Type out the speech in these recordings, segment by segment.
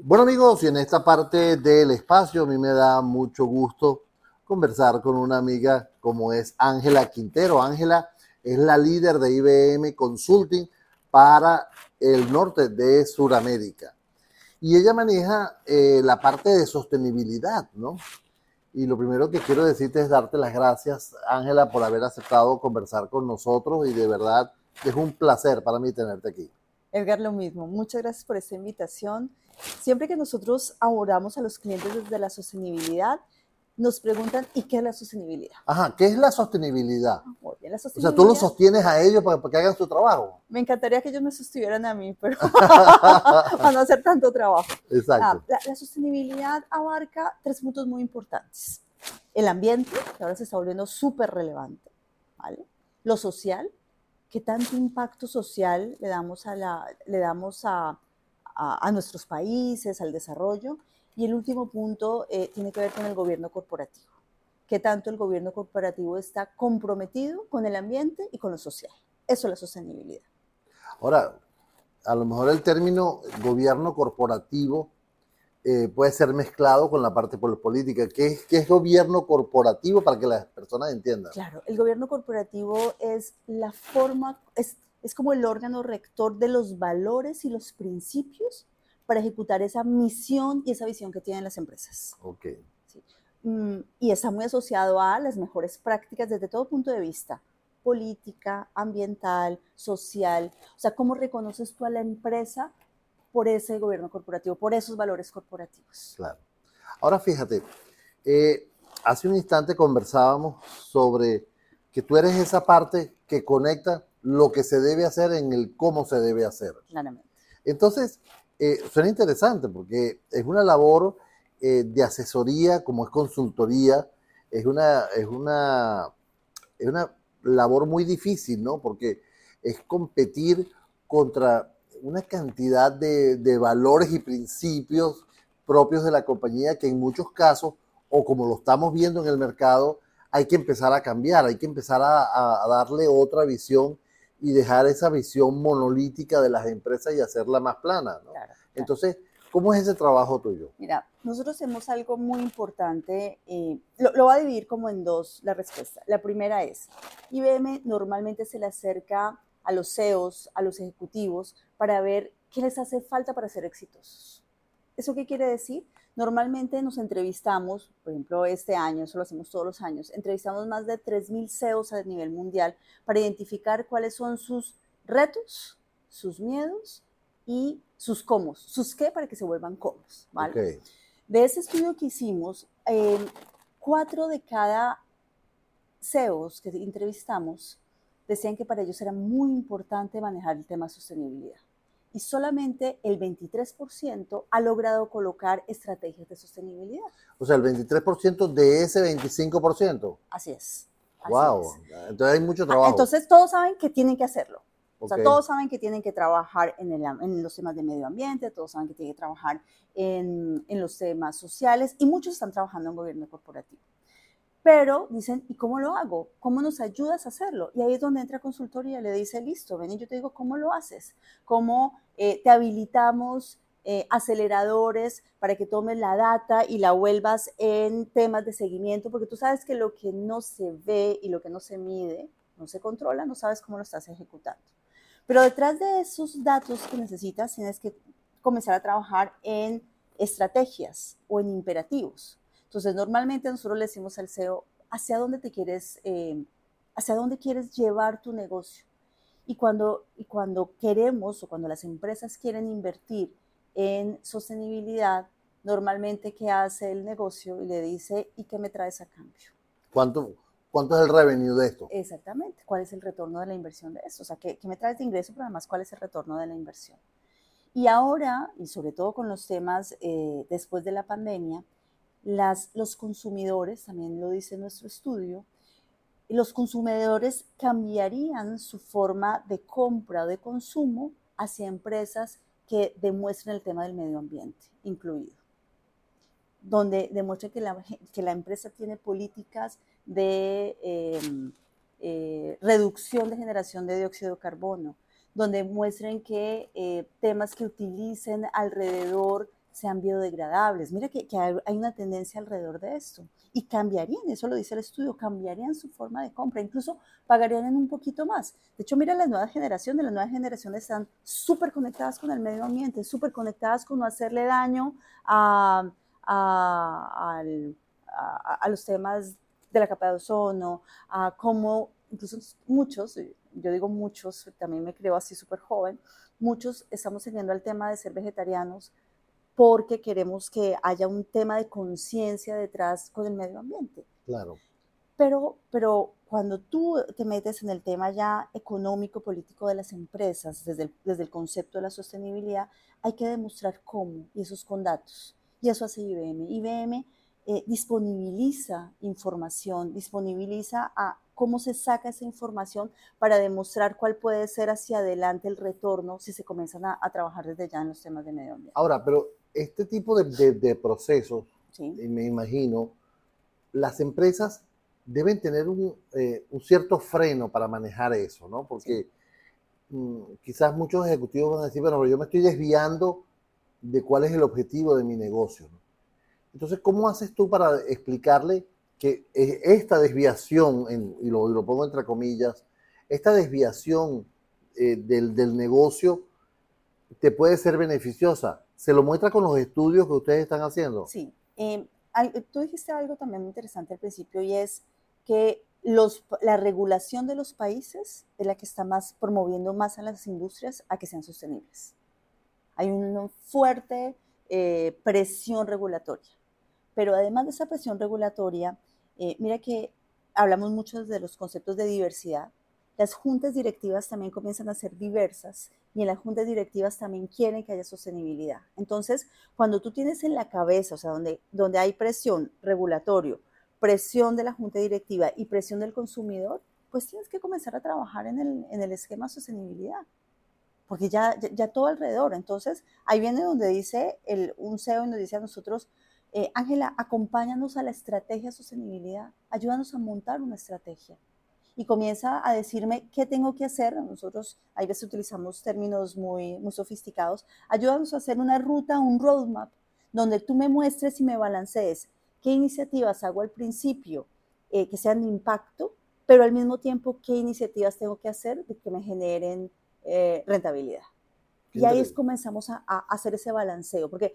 Bueno amigos, y en esta parte del espacio a mí me da mucho gusto conversar con una amiga como es Ángela Quintero. Ángela es la líder de IBM Consulting para el norte de Sudamérica. Y ella maneja eh, la parte de sostenibilidad, ¿no? Y lo primero que quiero decirte es darte las gracias, Ángela, por haber aceptado conversar con nosotros y de verdad es un placer para mí tenerte aquí. Edgar, lo mismo. Muchas gracias por esta invitación. Siempre que nosotros abordamos a los clientes desde la sostenibilidad, nos preguntan, ¿y qué es la sostenibilidad? Ajá, ¿qué es la sostenibilidad? Muy bien, la O sea, tú los sostienes a ellos para, que hagan su trabajo. Me encantaría que ellos me sostuvieran a mí, pero para no hacer tanto trabajo. Exacto. Ah, la, la, sostenibilidad abarca tres puntos muy importantes. El ambiente, que ahora se está volviendo súper relevante, ¿vale? Lo social, qué tanto impacto social le damos a, la, le damos a, a, a nuestros países, al desarrollo. Y el último punto eh, tiene que ver con el gobierno corporativo. ¿Qué tanto el gobierno corporativo está comprometido con el ambiente y con lo social? Eso es la sostenibilidad. Ahora, a lo mejor el término gobierno corporativo eh, puede ser mezclado con la parte política. ¿Qué es, ¿Qué es gobierno corporativo para que las personas entiendan? Claro, el gobierno corporativo es la forma, es, es como el órgano rector de los valores y los principios para ejecutar esa misión y esa visión que tienen las empresas. Ok. Sí. Mm, y está muy asociado a las mejores prácticas desde todo punto de vista, política, ambiental, social. O sea, ¿cómo reconoces tú a la empresa por ese gobierno corporativo, por esos valores corporativos? Claro. Ahora fíjate, eh, hace un instante conversábamos sobre que tú eres esa parte que conecta lo que se debe hacer en el cómo se debe hacer. Claramente. Entonces, eh, suena interesante porque es una labor eh, de asesoría, como es consultoría, es una, es, una, es una labor muy difícil, ¿no? Porque es competir contra una cantidad de, de, valores y principios propios de la compañía que en muchos casos, o como lo estamos viendo en el mercado, hay que empezar a cambiar, hay que empezar a, a darle otra visión y dejar esa visión monolítica de las empresas y hacerla más plana. ¿no? Claro, claro. Entonces, ¿cómo es ese trabajo tuyo? Mira, nosotros hacemos algo muy importante, eh, lo, lo voy a dividir como en dos la respuesta. La primera es, IBM normalmente se le acerca a los CEOs, a los ejecutivos, para ver qué les hace falta para ser exitosos. ¿Eso qué quiere decir? Normalmente nos entrevistamos, por ejemplo, este año, eso lo hacemos todos los años, entrevistamos más de 3.000 CEOs a nivel mundial para identificar cuáles son sus retos, sus miedos y sus cómo, sus qué para que se vuelvan cómodos. ¿vale? Okay. De ese estudio que hicimos, eh, cuatro de cada CEOs que entrevistamos decían que para ellos era muy importante manejar el tema de sostenibilidad y solamente el 23% ha logrado colocar estrategias de sostenibilidad. O sea, el 23% de ese 25%. Así es. Así wow. Es. Entonces hay mucho trabajo. Entonces todos saben que tienen que hacerlo. O sea, todos saben que tienen que trabajar en, el, en, los temas de medio ambiente, todos saben que tienen que trabajar en, en los temas sociales y muchos están trabajando en gobierno corporativo. Pero dicen, ¿y cómo lo hago? ¿Cómo nos ayudas a hacerlo? Y ahí es donde entra consultoría, le dice, listo, ven y yo te digo, ¿cómo lo haces? ¿Cómo eh, te habilitamos eh, aceleradores para que tomes la data y la vuelvas en temas de seguimiento? Porque tú sabes que lo que no se ve y lo que no se mide, no se controla, no sabes cómo lo estás ejecutando. Pero detrás de esos datos que necesitas, tienes que comenzar a trabajar en estrategias o en imperativos. Entonces, normalmente nosotros le decimos al CEO, ¿hacia dónde te quieres, eh, hacia dónde quieres llevar tu negocio? Y cuando, y cuando queremos o cuando las empresas quieren invertir en sostenibilidad, normalmente, ¿qué hace el negocio? Y le dice, ¿y qué me traes a cambio? ¿Cuánto, ¿Cuánto es el revenue de esto? Exactamente. ¿Cuál es el retorno de la inversión de esto? O sea, ¿qué, qué me traes de ingreso? Pero además, ¿cuál es el retorno de la inversión? Y ahora, y sobre todo con los temas eh, después de la pandemia, las, los consumidores, también lo dice nuestro estudio, los consumidores cambiarían su forma de compra o de consumo hacia empresas que demuestren el tema del medio ambiente incluido, donde demuestre que la, que la empresa tiene políticas de eh, eh, reducción de generación de dióxido de carbono, donde muestren que eh, temas que utilicen alrededor sean biodegradables. Mira que, hay una tendencia alrededor de esto. Y cambiarían, eso lo dice el estudio, cambiarían su forma de compra, incluso pagarían un poquito más. De hecho, mira, las nuevas generaciones, las nuevas generaciones están súper conectadas con el medio ambiente, súper conectadas con no hacerle daño a, a, a, los temas de la capa de ozono, a cómo, incluso muchos, yo digo muchos, también me creo así súper joven, muchos estamos teniendo al tema de ser vegetarianos porque queremos que haya un tema de conciencia detrás con el medio ambiente. Claro. Pero, pero cuando tú te metes en el tema ya económico, político de las empresas, desde el, desde el concepto de la sostenibilidad, hay que demostrar cómo, y eso es con datos. Y eso hace IBM. IBM eh, disponibiliza información, disponibiliza a cómo se saca esa información para demostrar cuál puede ser hacia adelante el retorno si se comienzan a, a trabajar desde ya en los temas de medio ambiente. Ahora, pero este tipo de, procesos, me imagino, las empresas deben tener eh, un, cierto freno para manejar eso, ¿no? Porque mm, quizás muchos ejecutivos van a decir, bueno, yo me estoy desviando de cuál es el objetivo de mi negocio. Entonces, ¿cómo haces tú para explicarle que esta desviación, y, lo, pongo entre comillas, esta desviación eh, del, del negocio te puede ser beneficiosa? ¿Se lo muestra con los estudios que ustedes están haciendo? Sí. Em, tú dijiste algo también muy interesante al principio y es que la regulación de los países es la que está más promoviendo más a las industrias a que sean sostenibles. Hay una fuerte eh, presión regulatoria. Pero además de esa presión regulatoria, eh, mira que hablamos mucho de los conceptos de diversidad las juntas directivas también comienzan a ser diversas y en las juntas directivas también quieren que haya sostenibilidad. Entonces, cuando tú tienes en la cabeza, o sea, donde, donde hay presión regulatorio, presión de la junta directiva y presión del consumidor, pues tienes que comenzar a trabajar en el, en el esquema sostenibilidad, porque ya, ya, todo alrededor. Entonces, ahí viene donde dice el, un CEO y nos dice a nosotros, eh, Ángela, acompáñanos a la estrategia sostenibilidad, ayúdanos a montar una estrategia y comienza a decirme qué tengo que hacer. Nosotros a veces utilizamos términos muy, muy sofisticados. Ayúdanos a hacer una ruta, un roadmap, donde tú me muestres y me balancees qué iniciativas hago al principio eh, que sean de impacto, pero al mismo tiempo qué iniciativas tengo que hacer de que me generen eh, rentabilidad. y ahí es comenzamos a, a, hacer ese balanceo, porque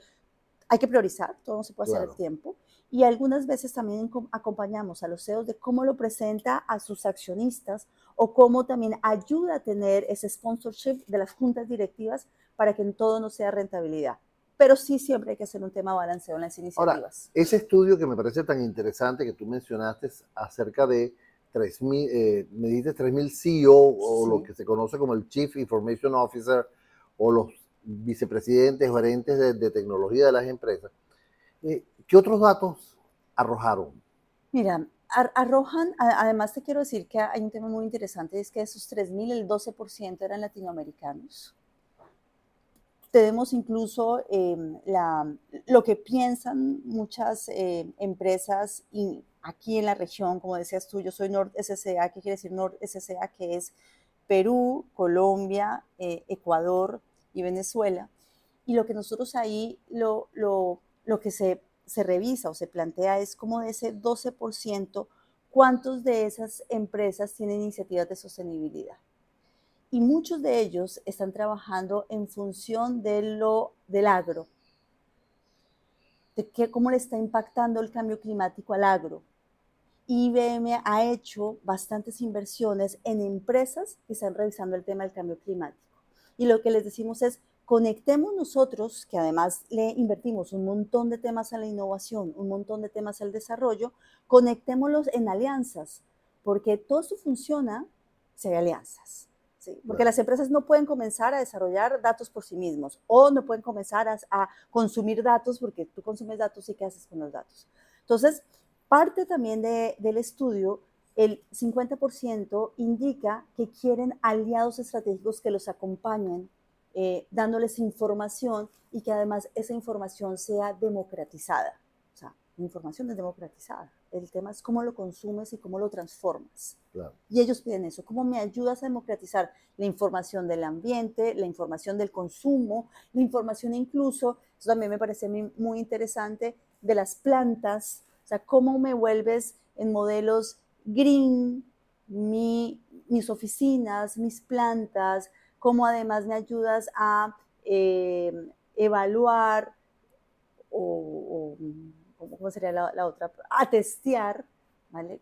hay que priorizar, todo no se puede hacer al tiempo, y algunas veces también acompañamos a los CEOs de cómo lo presenta a sus accionistas o cómo también ayuda a tener ese sponsorship de las juntas directivas para que en todo no sea rentabilidad. Pero sí siempre hay que hacer un tema balanceo en las iniciativas. Ahora, ese estudio que me parece tan interesante que tú mencionaste acerca de 3.000, eh, me dices 3.000 CEO o lo que se conoce como el Chief Information Officer o los vicepresidentes gerentes de, tecnología de las empresas. Eh, ¿Qué otros datos arrojaron? Mira, arrojan, además te quiero decir que hay un tema muy interesante, es que de esos 3.000, el 12% eran latinoamericanos. Tenemos incluso em, la, lo que piensan muchas eh, empresas y aquí en la región, como decías tú, yo soy Nord SCA, ¿qué quiere decir Nord SCA? Que es Perú, Colombia, eh, Ecuador y Venezuela. Y lo que nosotros ahí, lo, lo, lo que se se revisa o se plantea es como de ese 12%, cuántos de esas empresas tienen iniciativas de sostenibilidad. Y muchos de ellos están trabajando en función de lo, del agro, de qué, cómo le está impactando el cambio climático al agro. IBM ha hecho bastantes inversiones en empresas que están revisando el tema del cambio climático. Y lo que les decimos es, conectemos nosotros, que además le invertimos un montón de temas a la innovación, un montón de temas al desarrollo, conectémoslos en alianzas, porque todo esto funciona si hay alianzas. Porque las empresas no pueden comenzar a desarrollar datos por sí mismos o no pueden comenzar a, consumir datos porque tú consumes datos y qué haces con los datos. Entonces, parte también del estudio, el 50% indica que quieren aliados estratégicos que los acompañen eh, dándoles información y que además esa información sea democratizada. O sea, la información es democratizada. El tema es cómo lo consumes y cómo lo transformas. Y ellos piden eso, ¿cómo me ayudas a democratizar la información del ambiente, la información del consumo, la información incluso Eso también me parece muy interesante de las plantas, o sea, cómo me vuelves en modelos green mis oficinas, mis plantas, cómo además me ayudas a eh, evaluar o, ¿cómo sería la, otra? A testear, ¿vale?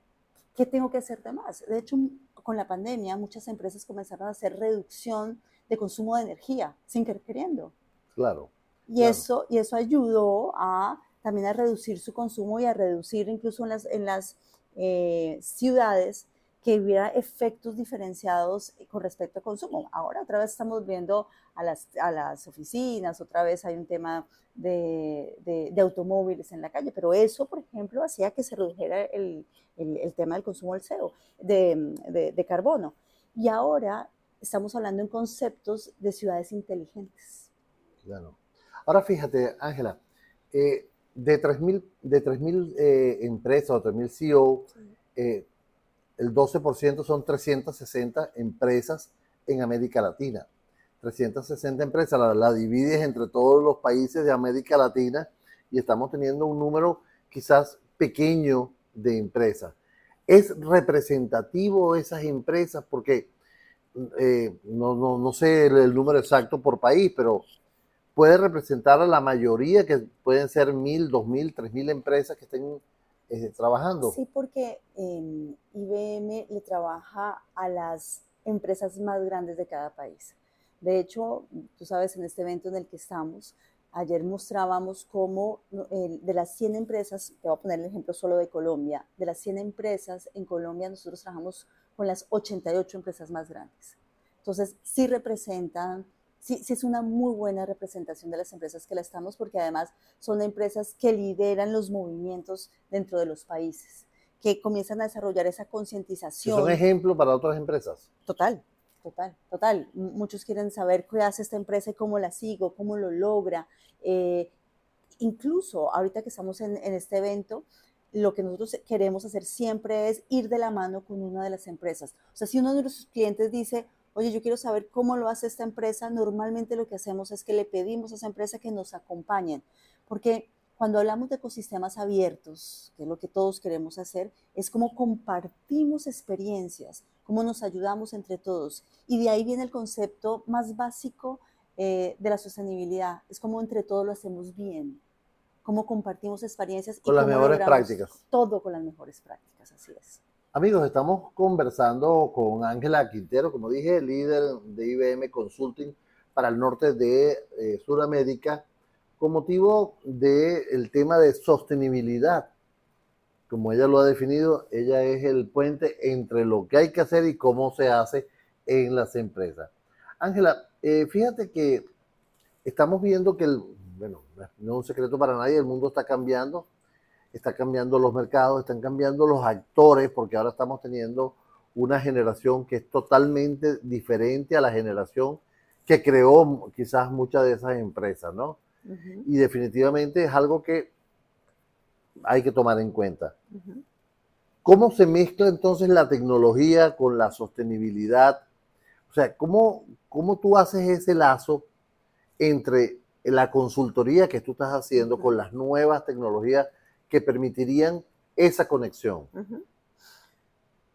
¿Qué tengo que hacer de más? De hecho, con la pandemia, muchas empresas comenzaron a hacer reducción de consumo de energía, sin querer queriendo. Claro. Y, Eso, y eso ayudó a también a reducir su consumo y a reducir incluso en las, en las eh, ciudades que hubiera efectos diferenciados con respecto al consumo. Ahora otra vez estamos viendo a las, a las oficinas, otra vez hay un tema de, de, automóviles en la calle, pero eso, por ejemplo, hacía que se redujera el, el, tema del consumo del CO, de, de, carbono. Y ahora estamos hablando en conceptos de ciudades inteligentes. Claro. Ahora fíjate, Ángela, eh, de 3.000 de 3, eh, empresas o 3.000 CEO, eh, el 12% son 360 empresas en América Latina. 360 empresas, la, divides entre todos los países de América Latina y estamos teniendo un número quizás pequeño de empresas. ¿Es representativo esas empresas? Porque eh, no, sé el, número exacto por país, pero puede representar a la mayoría, que pueden ser mil, dos mil, tres mil empresas que estén eh, trabajando. Sí, porque em, IBM le trabaja a las empresas más grandes de cada país. De hecho, tú sabes, en este evento en el que estamos, ayer mostrábamos cómo de las 100 empresas, te voy a poner el ejemplo solo de Colombia, de las 100 empresas en Colombia nosotros trabajamos con las 88 empresas más grandes. Entonces, sí representan sí, sí es una muy buena representación de las empresas que la estamos, porque además son empresas que lideran los movimientos dentro de los países, que comienzan a desarrollar esa concientización. ¿Son ejemplo para otras empresas? Total, total, total. Muchos quieren saber qué hace esta empresa y cómo la sigo, cómo lo logra. Eh, incluso ahorita que estamos en, en este evento, lo que nosotros queremos hacer siempre es ir de la mano con una de las empresas. O sea, si uno de nuestros clientes dice, oye, yo quiero saber cómo lo hace esta empresa, normalmente lo que hacemos es que le pedimos a esa empresa que nos acompañen, porque cuando hablamos de ecosistemas abiertos, que es lo que todos queremos hacer, es como compartimos experiencias, cómo nos ayudamos entre todos. Y de ahí viene el concepto más básico eh, de la sostenibilidad, es como entre todos lo hacemos bien, cómo compartimos experiencias. Con las mejores prácticas. Todo con las mejores prácticas, así es. Amigos, estamos conversando con Ángela Quintero, como dije, líder de IBM Consulting para el norte de eh, Sudamérica, con motivo del tema de sostenibilidad. Como ella lo ha definido, ella es el puente entre lo que hay que hacer y cómo se hace en las empresas. Ángela, eh, fíjate que estamos viendo que, el, bueno, no es un secreto para nadie, el mundo está cambiando, está cambiando los mercados, están cambiando los actores, porque ahora estamos teniendo una generación que es totalmente diferente a la generación que creó quizás muchas de esas empresas, ¿no? Y definitivamente es algo que hay que tomar en cuenta. ¿Cómo se mezcla entonces la tecnología con la sostenibilidad? O sea, ¿cómo, cómo tú haces ese lazo entre la consultoría que tú estás haciendo con las nuevas tecnologías que permitirían esa conexión.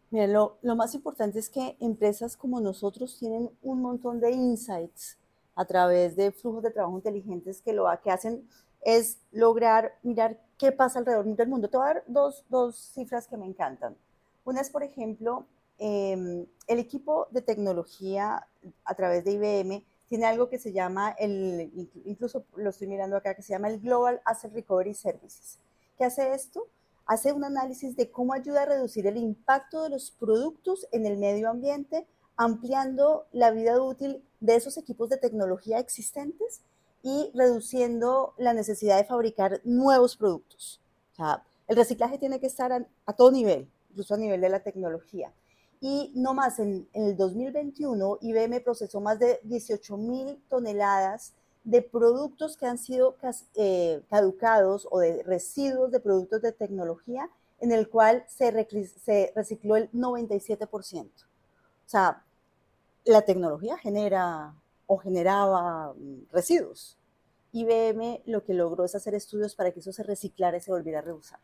Mira, lo, más importante es que empresas como nosotros tienen un montón de insights a través de flujos de trabajo inteligentes que lo que hacen es lograr mirar qué pasa alrededor del mundo. Te voy a dar dos, cifras que me encantan. Una es, por ejemplo, em, el equipo de tecnología a través de IBM tiene algo que se llama, el, incluso lo estoy mirando acá, que se llama el Global Asset Recovery Services. ¿Qué hace esto? Hace un análisis de cómo ayuda a reducir el impacto de los productos en el medio ambiente, ampliando la vida útil de esos equipos de tecnología existentes y reduciendo la necesidad de fabricar nuevos productos. O sea, el reciclaje tiene que estar a, todo nivel, incluso a nivel de la tecnología. Y no más, en, en el 2021 IBM procesó más de 18 mil toneladas de productos que han sido eh, caducados o de residuos de productos de tecnología en el cual se, recicló el 97%. O sea, la tecnología genera o generaba mm, residuos. IBM lo que logró es hacer estudios para que eso se reciclara y se volviera a reusar.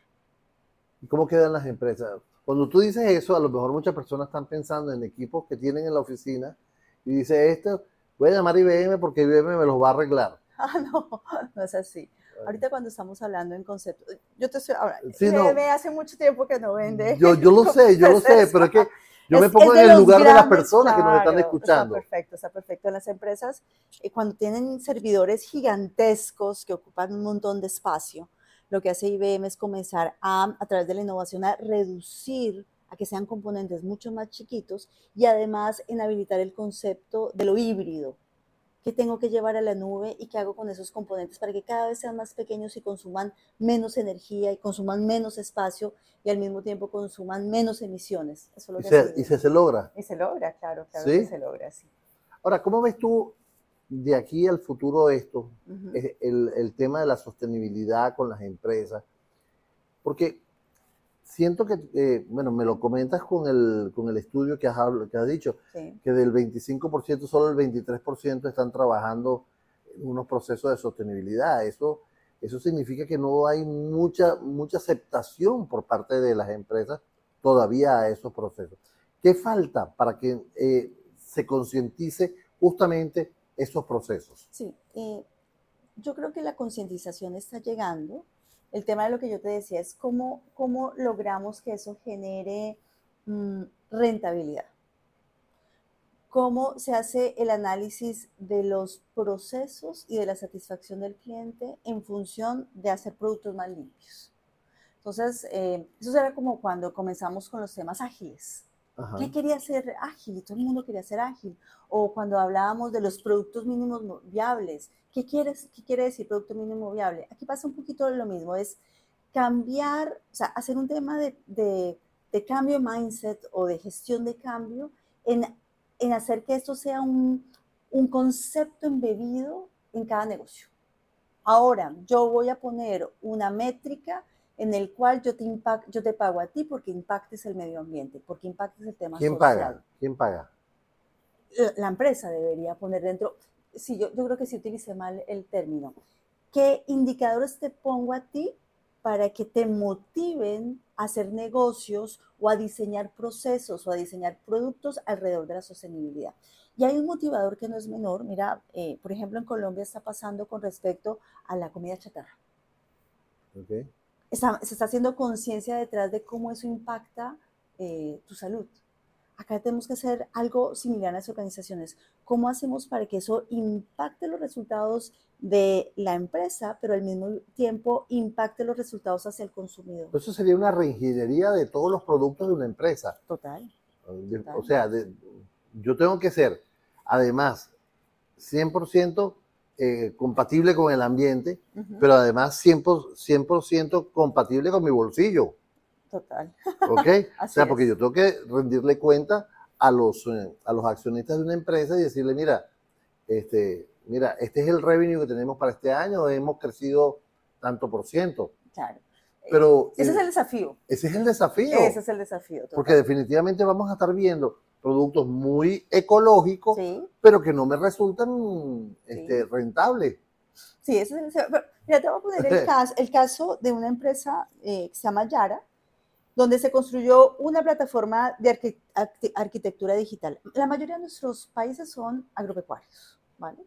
¿Y cómo quedan las empresas? Cuando tú dices eso, a lo mejor muchas personas están pensando en equipos que tienen en la oficina y dice esto, voy a llamar IBM porque IBM me los va a arreglar. Ah, no, no es así. Ahorita cuando estamos hablando en concepto, yo te estoy, ahora, IBM hace mucho tiempo que no vende. Yo, yo lo sé, yo lo sé, pero es que yo me pongo en el lugar de las personas que nos están escuchando. Está perfecto, está perfecto. En las empresas, eh, cuando tienen servidores gigantescos que ocupan un montón de espacio, lo que hace IBM es comenzar a, a través de la innovación, a reducir a que sean componentes mucho más chiquitos y además en habilitar el concepto de lo híbrido. ¿Qué tengo que llevar a la nube y qué hago con esos componentes para que cada vez sean más pequeños y consuman menos energía y consuman menos espacio y al mismo tiempo consuman menos emisiones? Eso ¿Y, se, ¿Y, se, logra? Y se logra, claro, claro que se logra, sí. Ahora, ¿cómo ves tú de aquí al futuro esto, el, el, tema de la sostenibilidad con las empresas, porque siento que, eh, bueno, me lo comentas con el, con el estudio que has, que has dicho, que del 25% solo el 23% están trabajando en unos procesos de sostenibilidad. Eso, eso significa que no hay mucha, mucha aceptación por parte de las empresas todavía a esos procesos. ¿Qué falta para que eh, se concientice justamente esos procesos. Sí, eh, yo creo que la concientización está llegando. El tema de lo que yo te decía es cómo, cómo logramos que eso genere mm, rentabilidad. Cómo se hace el análisis de los procesos y de la satisfacción del cliente en función de hacer productos más limpios. Entonces, eh, eso era como cuando comenzamos con los temas ágiles. ¿Qué quería ser ágil? Todo el mundo quería ser ágil. O cuando hablábamos de los productos mínimos viables, ¿qué, quieres, qué quiere decir producto mínimo viable? Aquí pasa un poquito lo mismo, es cambiar, o sea, hacer un tema de, de, de cambio de mindset o de gestión de cambio en, en hacer que esto sea un, un concepto embebido en cada negocio. Ahora, yo voy a poner una métrica en el cual yo te, impact, yo te pago a ti porque impactes el medio ambiente, porque impactes el tema ¿Quién paga? ¿Quién paga? La, empresa debería poner dentro, sí, yo, yo creo que sí utilicé mal el término. ¿Qué indicadores te pongo a ti para que te motiven a hacer negocios o a diseñar procesos o a diseñar productos alrededor de la sostenibilidad? Y hay un motivador que no es menor. Mira, eh, por ejemplo, en Colombia está pasando con respecto a la comida chatarra. Okay se está haciendo conciencia detrás de cómo eso impacta eh, tu salud. Acá tenemos que hacer algo similar a las organizaciones. ¿Cómo hacemos para que eso impacte los resultados de la empresa, pero al mismo tiempo impacte los resultados hacia el consumidor? Eso sería una reingeniería de todos los productos de una empresa. Total. O sea, yo tengo que ser, además, 100% eh, compatible con el ambiente, pero además 100%, compatible con mi bolsillo. Total. ¿Ok? o sea, porque yo tengo que rendirle cuenta a los, eh, a los accionistas de una empresa y decirle, mira, este, mira, este es el revenue que tenemos para este año, hemos crecido tanto por ciento. Claro. Pero, ese es el desafío. Ese es el desafío. Ese es el desafío. Porque definitivamente vamos a estar viendo productos muy ecológicos, pero que no me resultan este, rentables. Sí, ese es el... mira, te voy a poner el caso, el caso de una empresa eh, que se llama Yara, donde se construyó una plataforma de arquitectura digital. La mayoría de nuestros países son agropecuarios, ¿vale?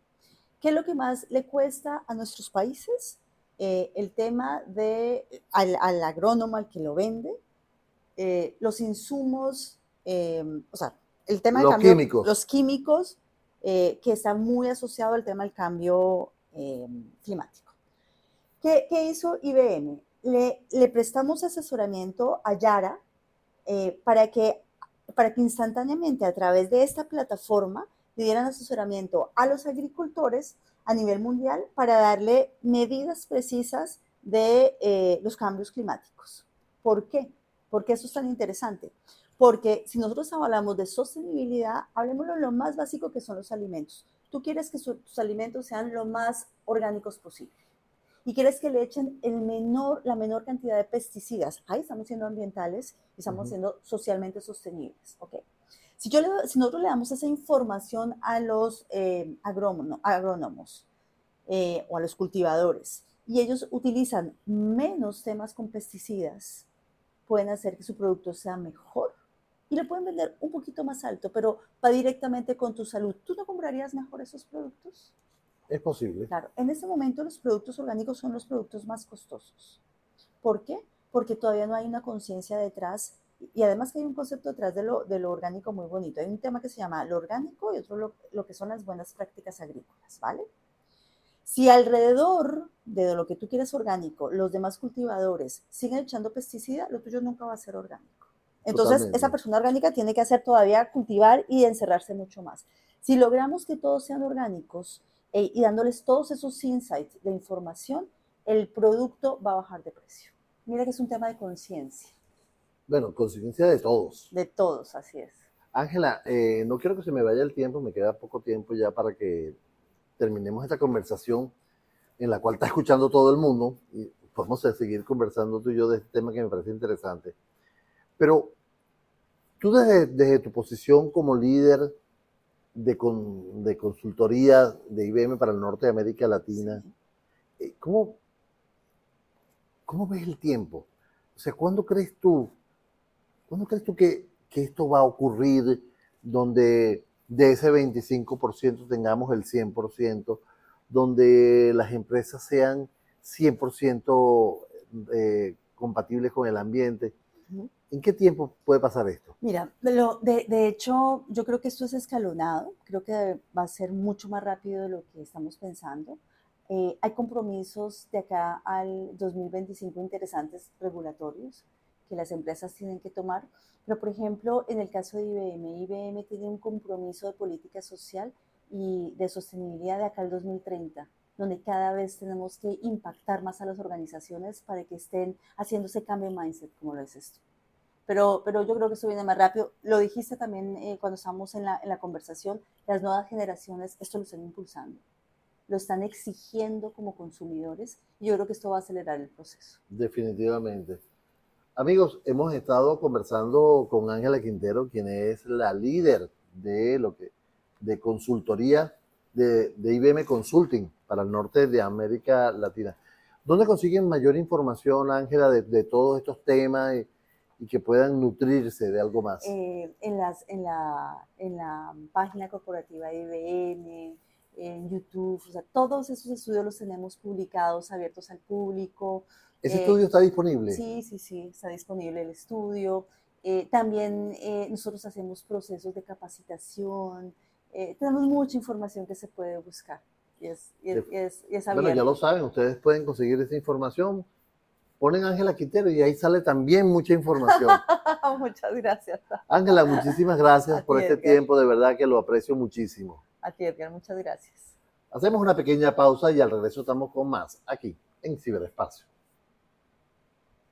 ¿Qué es lo que más le cuesta a nuestros países? Eh, el tema de, al, agrónomo, al que lo vende, eh, los insumos, o sea, el tema los cambio, químicos. los químicos, eh, que está muy asociado al tema del cambio eh, climático. ¿Qué, hizo IBM? Le, le, prestamos asesoramiento a Yara eh, para, que, para que instantáneamente a través de esta plataforma le dieran asesoramiento a los agricultores a nivel mundial para darle medidas precisas de los cambios climáticos. ¿Por qué? Porque eso es tan interesante. Porque si nosotros hablamos de sostenibilidad, hablemos de lo más básico que son los alimentos. Tú quieres que tus alimentos sean lo más orgánicos posible. Y quieres que le echen el menor, la menor cantidad de pesticidas. Ahí estamos siendo ambientales y estamos siendo socialmente sostenibles. Okay. Si, yo si nosotros le damos esa información a los eh, agrónomos, eh, o a los cultivadores, y ellos utilizan menos temas con pesticidas, pueden hacer que su producto sea mejor y lo pueden vender un poquito más alto, pero va directamente con tu salud. ¿Tú no comprarías mejor esos productos? Es posible. Claro, en este momento los productos orgánicos son los productos más costosos. ¿Por qué? Porque todavía no hay una conciencia detrás y además que hay un concepto detrás de lo, de lo orgánico muy bonito. Hay un tema que se llama lo orgánico y otro lo, lo que son las buenas prácticas agrícolas, ¿vale? Si alrededor de lo que tú quieres orgánico, los demás cultivadores siguen echando pesticida, lo tuyo nunca va a ser orgánico. Entonces, esa persona orgánica tiene que hacer todavía cultivar y encerrarse mucho más. Si logramos que todos sean orgánicos eh, y dándoles todos esos insights de información, el producto va a bajar de precio. Mira que es un tema de conciencia. Bueno, conciencia de todos. De todos, así es. Ángela, eh, no quiero que se me vaya el tiempo, me queda poco tiempo ya para que terminemos esta conversación en la cual está escuchando todo el mundo y podemos seguir conversando tú y yo de este tema que me parece interesante. Pero tú desde, tu posición como líder de, de, consultoría de IBM para el norte de América Latina, eh, ¿cómo, ¿cómo ves el tiempo? O sea, ¿cuándo crees tú, ¿cuándo crees tú que, que esto va a ocurrir donde de ese 25% tengamos el 100%, donde las empresas sean 100% eh, compatibles con el ambiente. ¿En qué tiempo puede pasar esto? Mira, de, de, hecho, yo creo que esto es escalonado, creo que va a ser mucho más rápido de lo que estamos pensando. Eh, hay compromisos de acá al 2025 interesantes regulatorios que las empresas tienen que tomar. Pero, por ejemplo, en el caso de IBM, IBM tiene un compromiso de política social y de sostenibilidad de acá al 2030, donde cada vez tenemos que impactar más a las organizaciones para que estén haciendo ese cambio de mindset, como lo dices tú. Pero, pero yo creo que eso viene más rápido. Lo dijiste también eh, cuando estábamos en la, en la conversación, las nuevas generaciones esto lo están impulsando, lo están exigiendo como consumidores y yo creo que esto va a acelerar el proceso. Definitivamente. Amigos, hemos estado conversando con Ángela Quintero, quien es la líder de lo que de consultoría de, IBM Consulting para el norte de América Latina. ¿Dónde consiguen mayor información, Ángela, de, todos estos temas y, que puedan nutrirse de algo más? Eh, en, las, en, la, en la página corporativa de IBM, en YouTube, o sea, todos esos estudios los tenemos publicados, abiertos al público. ¿Ese estudio está disponible? Sí, sí, sí, está disponible el estudio. Eh, también eh, nosotros hacemos procesos de capacitación. Eh, tenemos mucha información que se puede buscar y es, y es, y Bueno, ya lo saben, ustedes pueden conseguir esa información. Ponen Ángela Quintero y ahí sale también mucha información. Muchas gracias. Ángela, muchísimas gracias por este tiempo, de verdad que lo aprecio muchísimo. A ti, Edgar, muchas gracias. Hacemos una pequeña pausa y al regreso estamos con más aquí en Ciberespacio.